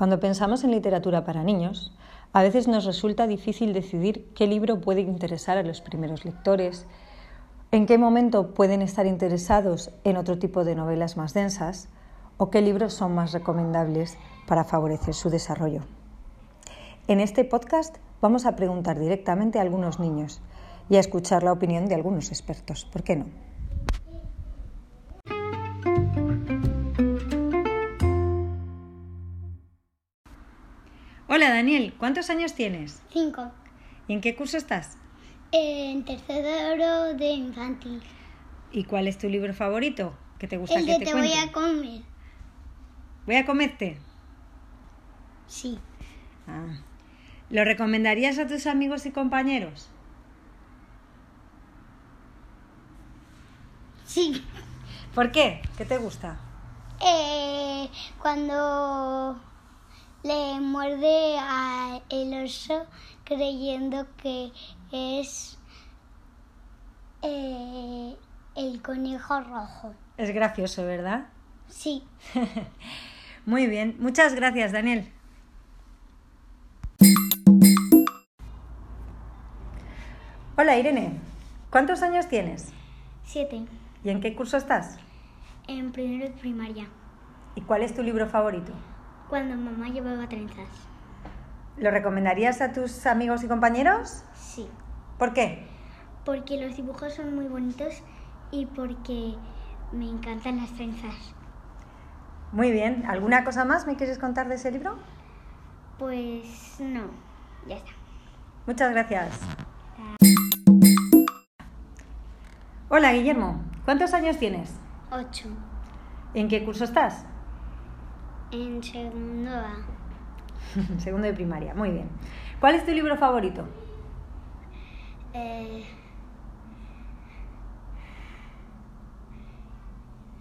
Cuando pensamos en literatura para niños, a veces nos resulta difícil decidir qué libro puede interesar a los primeros lectores, en qué momento pueden estar interesados en otro tipo de novelas más densas o qué libros son más recomendables para favorecer su desarrollo. En este podcast vamos a preguntar directamente a algunos niños y a escuchar la opinión de algunos expertos. ¿Por qué no? Hola Daniel, ¿cuántos años tienes? Cinco. ¿Y en qué curso estás? En tercero de infantil. ¿Y cuál es tu libro favorito? que te gusta El que de te, te voy a comer. ¿Voy a comerte? Sí. Ah. ¿Lo recomendarías a tus amigos y compañeros? Sí. ¿Por qué? ¿Qué te gusta? Eh, cuando le muerde a el oso creyendo que es eh, el conejo rojo. Es gracioso, ¿verdad? Sí. Muy bien. Muchas gracias, Daniel. Hola, Irene. ¿Cuántos años tienes? Siete. ¿Y en qué curso estás? En primero de primaria. ¿Y cuál es tu libro favorito? Cuando mamá llevaba trenzas. ¿Lo recomendarías a tus amigos y compañeros? Sí. ¿Por qué? Porque los dibujos son muy bonitos y porque me encantan las trenzas. Muy bien. ¿Alguna cosa más me quieres contar de ese libro? Pues no, ya está. Muchas gracias. Hola, Guillermo. ¿Cuántos años tienes? Ocho. ¿En qué curso estás? En segundo A. Segundo de primaria. Muy bien. ¿Cuál es tu libro favorito? Eh,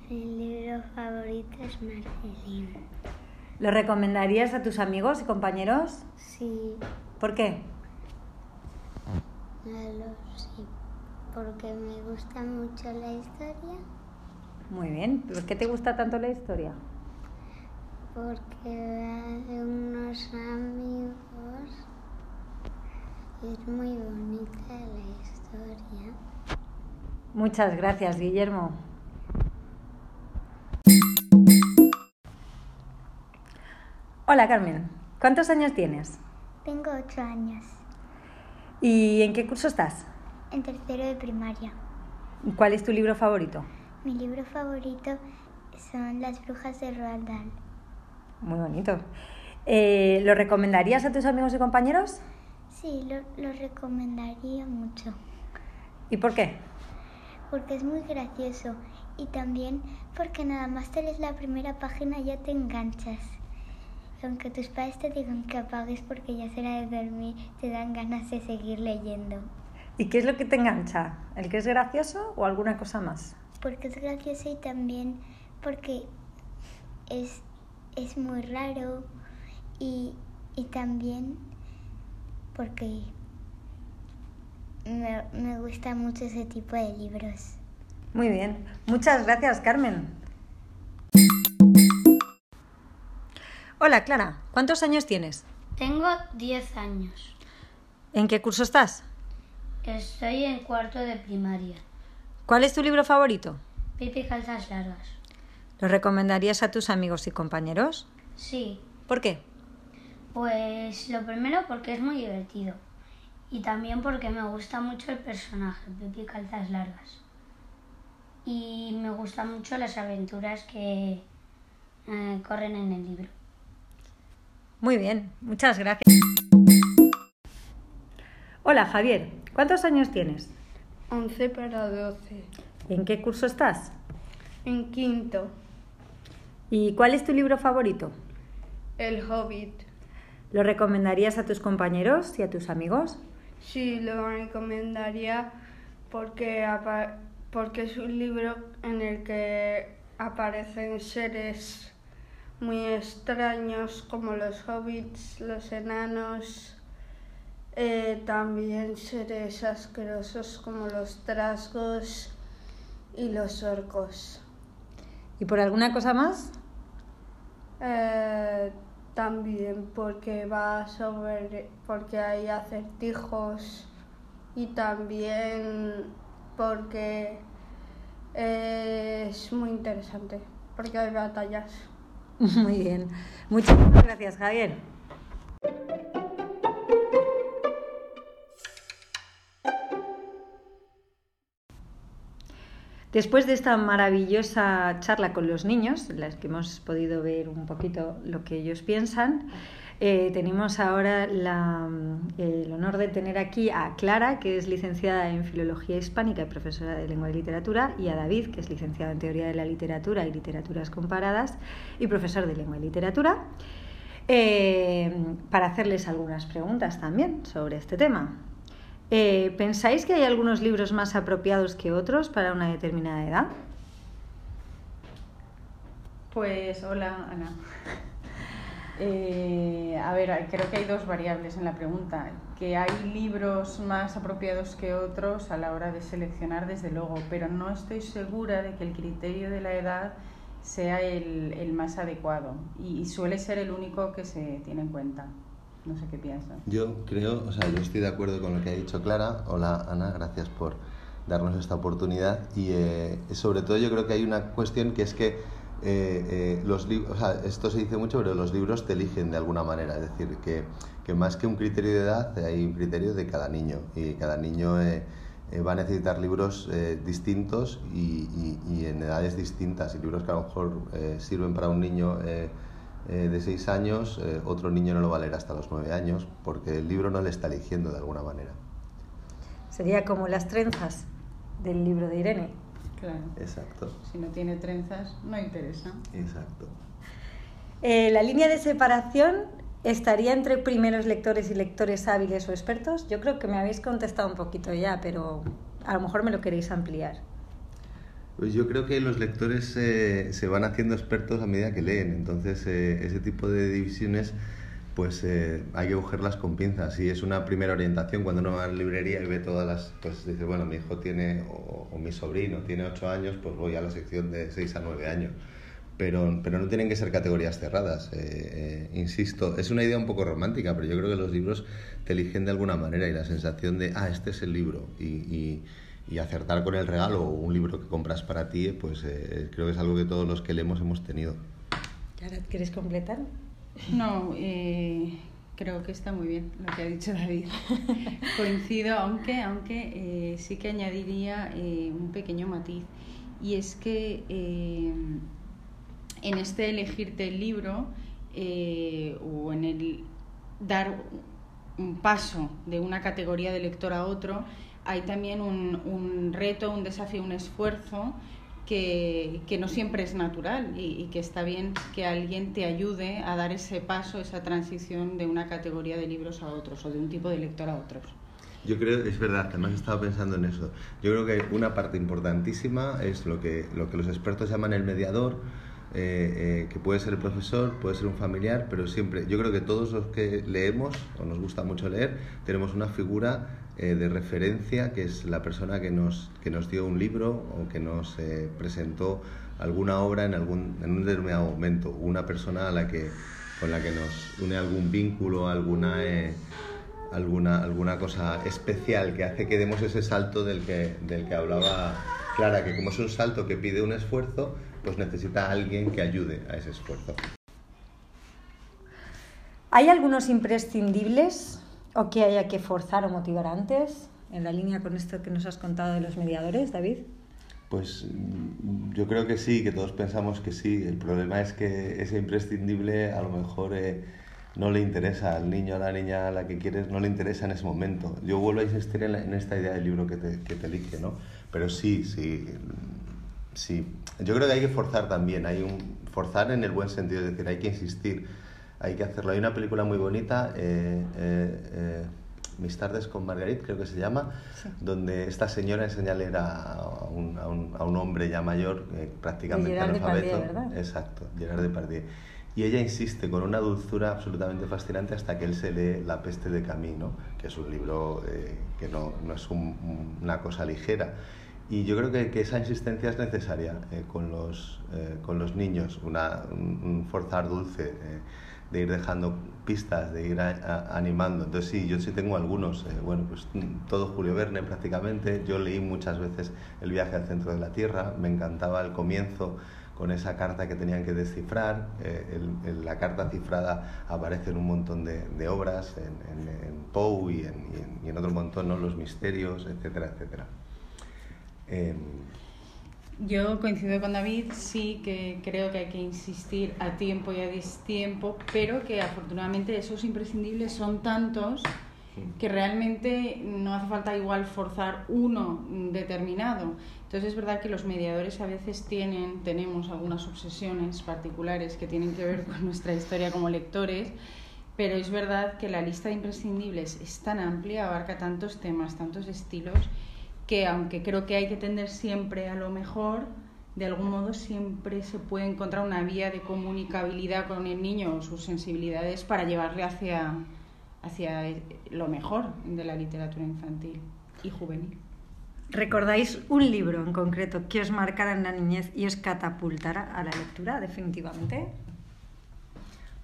mi libro favorito es Marcelín. ¿Lo recomendarías a tus amigos y compañeros? Sí, ¿Por qué? lo sí. Porque me gusta mucho la historia. Muy bien. ¿Por qué te gusta tanto la historia? Porque va de unos amigos. Es muy bonita la historia. Muchas gracias, Guillermo. Hola, Carmen. ¿Cuántos años tienes? Tengo ocho años. ¿Y en qué curso estás? En tercero de primaria. ¿Y ¿Cuál es tu libro favorito? Mi libro favorito son Las brujas de Roald Dahl. Muy bonito. Eh, ¿Lo recomendarías a tus amigos y compañeros? Sí, lo, lo recomendaría mucho. ¿Y por qué? Porque es muy gracioso y también porque nada más te lees la primera página ya te enganchas. Aunque tus padres te digan que apagues porque ya será de dormir, te dan ganas de seguir leyendo. ¿Y qué es lo que te engancha? ¿El que es gracioso o alguna cosa más? Porque es gracioso y también porque es, es muy raro y, y también porque me, me gusta mucho ese tipo de libros. Muy bien. Muchas gracias, Carmen. Hola, Clara. ¿Cuántos años tienes? Tengo 10 años. ¿En qué curso estás? Estoy en cuarto de primaria. ¿Cuál es tu libro favorito? Pipi calzas largas. ¿Lo recomendarías a tus amigos y compañeros? Sí, ¿Por qué? pues lo primero porque es muy divertido. Y también porque me gusta mucho el personaje, Pipi calzas largas. Y me gustan mucho las aventuras que eh, corren en el libro. Muy bien, muchas gracias. Hola, Javier. ¿Cuántos años tienes? 11 para 12. ¿En qué curso estás? En quinto, ¿Y cuál es tu libro favorito? El Hobbit. ¿Lo recomendarías a tus compañeros y a tus amigos? Sí, lo recomendaría porque, porque es un libro en el que aparecen seres muy extraños como los hobbits, los enanos, eh, también seres asquerosos como los trasgos y los orcos. ¿Y por alguna cosa más? Eh, también porque va sobre, porque hay acertijos y también porque es muy interesante, porque hay batallas. Muy bien. Muchísimas gracias, Javier. Después de esta maravillosa charla con los niños, en las que hemos podido ver un poquito lo que ellos piensan, eh, tenemos ahora el honor de tener aquí a Clara, que es licenciada en Filología Hispánica y profesora de Lengua y Literatura, y a David, que es licenciado en Teoría de la Literatura y Literaturas Comparadas y profesor de Lengua y Literatura, eh, para hacerles algunas preguntas también sobre este tema. Eh, ¿Pensáis que hay algunos libros más apropiados que otros para una determinada edad? Pues hola, Ana. Eh, a ver, creo que hay dos variables en la pregunta. Que hay libros más apropiados que otros a la hora de seleccionar, desde luego, pero no estoy segura de que el criterio de la edad sea el, más adecuado y suele ser el único que se tiene en cuenta. No sé qué piensas. Yo creo, o sea, yo estoy de acuerdo con lo que ha dicho Clara. Hola Ana, gracias por darnos esta oportunidad. Y eh, sobre todo yo creo que hay una cuestión que es que eh, eh, los libros, o sea, esto se dice mucho, pero los libros te eligen de alguna manera. Es decir, que, que más que un criterio de edad, hay un criterio de cada niño. Y cada niño va a necesitar libros distintos y, y, y, en edades distintas. Y libros que a lo mejor sirven para un niño eh, de 6 años, eh, otro niño no lo va a leer hasta los 9 años porque el libro no le está eligiendo de alguna manera. Sería como las trenzas del libro de Irene. Claro. Exacto. Si no tiene trenzas, no interesa. Exacto. Eh, la línea de separación estaría entre primeros lectores y lectores hábiles o expertos. Yo creo que me habéis contestado un poquito ya, pero a lo mejor me lo queréis ampliar. Pues yo creo que los lectores eh, se van haciendo expertos a medida que leen, entonces eh, ese tipo de divisiones pues eh, hay que cogerlas con pinzas. Si es una primera orientación, cuando uno va a la librería y ve todas las, pues dice, bueno, mi hijo tiene, o, mi sobrino tiene 8 años, pues voy a la sección de 6 a 9 años. Pero, pero no tienen que ser categorías cerradas, insisto, es una idea un poco romántica, pero yo creo que los libros te eligen de alguna manera y la sensación de, ah, este es el libro, y y acertar con el regalo o un libro que compras para ti, pues eh, creo que es algo que todos los que leemos hemos tenido. ¿Quieres completar? No, eh, creo que está muy bien lo que ha dicho David. Coincido, aunque, aunque eh, sí que añadiría un pequeño matiz. Y es que en este elegirte el libro o en el dar un paso de una categoría de lector a otro, hay también un, un reto, un desafío, un esfuerzo que, que, no siempre es natural y, que está bien que alguien te ayude a dar ese paso, esa transición de una categoría de libros a otros o de un tipo de lector a otros. Yo creo, es verdad, además estaba pensando en eso. Yo creo que una parte importantísima es lo que, lo que los expertos llaman el mediador, eh, eh, que puede ser el profesor, puede ser un familiar, pero siempre, yo creo que todos los que leemos, o nos gusta mucho leer, tenemos una figura eh, de referencia, que es la persona que nos, que nos dio un libro o que nos presentó alguna obra en, algún, en un determinado momento, una persona a la que, con la que nos une algún vínculo, alguna, alguna, alguna cosa especial que hace que demos ese salto del que, del que hablaba Clara, que como es un salto que pide un esfuerzo, pues necesita alguien que ayude a ese esfuerzo. ¿Hay algunos imprescindibles o que haya que forzar o motivar antes? En la línea con esto que nos has contado de los mediadores, David. Pues mm, yo creo que sí, que todos pensamos que sí. El problema es que ese imprescindible a lo mejor eh, no le interesa al niño, a la niña, a la que quieres, no le interesa en ese momento. Yo vuelvo a insistir en, esta idea del libro que te, que te elige, ¿no? Pero sí, sí, sí. Yo creo que hay que forzar también, hay un forzar en el buen sentido, es decir, hay que insistir, hay que hacerlo. Hay una película muy bonita, eh, eh, eh Mis tardes con Marguerite, creo que se llama, donde esta señora enseña a leer a un, a un, a un hombre ya mayor, eh, prácticamente analfabeto. Exacto, Gerard Depardieu. Y ella insiste con una dulzura absolutamente fascinante hasta que él se lee La peste de Camino, que es un libro eh, que no, no es una cosa ligera. Y yo creo que, que esa insistencia es necesaria eh, con, los, eh, con los niños, una, un, forzar dulce. De ir dejando pistas, de ir animando. Entonces sí, yo sí tengo algunos. Eh, bueno, pues todo Julio Verne prácticamente. Yo leí muchas veces El viaje al centro de la Tierra. Me encantaba el comienzo con esa carta que tenían que descifrar. Eh, la carta cifrada aparece en un montón de, obras, en, en, Poe y en, y en, otro montón, ¿no? Los misterios, etcétera, etcétera. Em, yo coincido con David, sí que creo que hay que insistir a tiempo y a distiempo, pero que afortunadamente esos imprescindibles son tantos que realmente no hace falta igual forzar uno determinado. Entonces es verdad que los mediadores a veces tienen, tenemos algunas obsesiones particulares que tienen que ver con nuestra historia como lectores, pero es verdad que la lista de imprescindibles es tan amplia, abarca tantos temas, tantos estilos, que aunque creo que hay que tender siempre a lo mejor, de algún modo siempre se puede encontrar una vía de comunicabilidad con el niño o sus sensibilidades para llevarle hacia, hacia lo mejor de la literatura infantil y juvenil. ¿Recordáis un libro en concreto que os marcara en la niñez y os catapultara a la lectura definitivamente?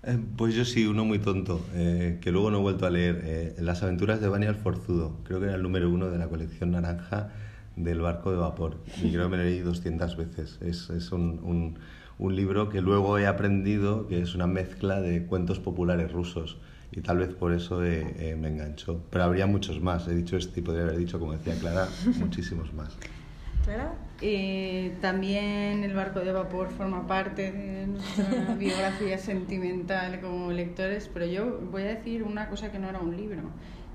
Eh, pues yo sí, uno muy tonto, eh, que luego no he vuelto a leer. Eh, Las aventuras de Bani Forzudo. Creo que era el número uno de la colección naranja del barco de vapor. Y creo que me lo leí 200 veces. Es, es un, un, libro que luego he aprendido que es una mezcla de cuentos populares rusos. Y tal vez por eso me enganchó. Pero habría muchos más. He dicho este y podría haber dicho, como decía Clara, muchísimos más. Eh, también el barco de vapor forma parte de nuestra biografía sentimental como lectores, pero yo voy a decir una cosa que no era un libro,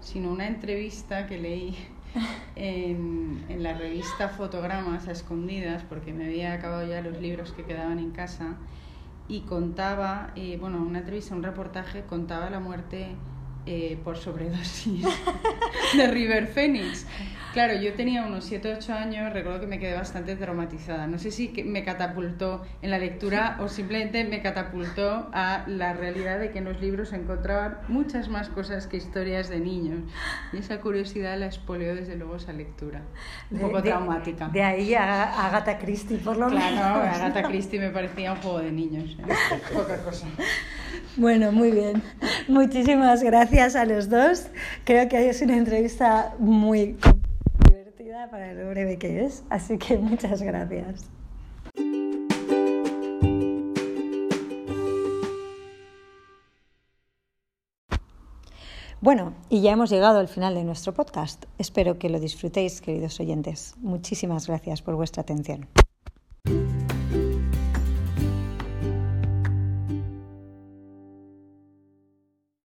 sino una entrevista que leí en, en la revista Fotogramas a escondidas, porque me había acabado ya los libros que quedaban en casa, y contaba, eh, bueno, una entrevista, un reportaje, contaba la muerte eh, por sobredosis de River Phoenix. Claro, yo tenía unos 7 8 años, recuerdo que me quedé bastante traumatizada. No sé si me catapultó en la lectura o simplemente me catapultó a la realidad de que en los libros se encontraban muchas más cosas que historias de niños. Y esa curiosidad la expolió desde luego esa lectura. Un poco traumática. De ahí a Agatha Christie, por lo menos. Claro, Agatha Christie me parecía un juego de niños. ¿eh? Poca cosa. Bueno, muy bien. Muchísimas gracias a los dos. Creo que es una entrevista muy divertida para lo breve que es, así que muchas gracias. Bueno, y ya hemos llegado al final de nuestro podcast. Espero que lo disfrutéis, queridos oyentes. Muchísimas gracias por vuestra atención.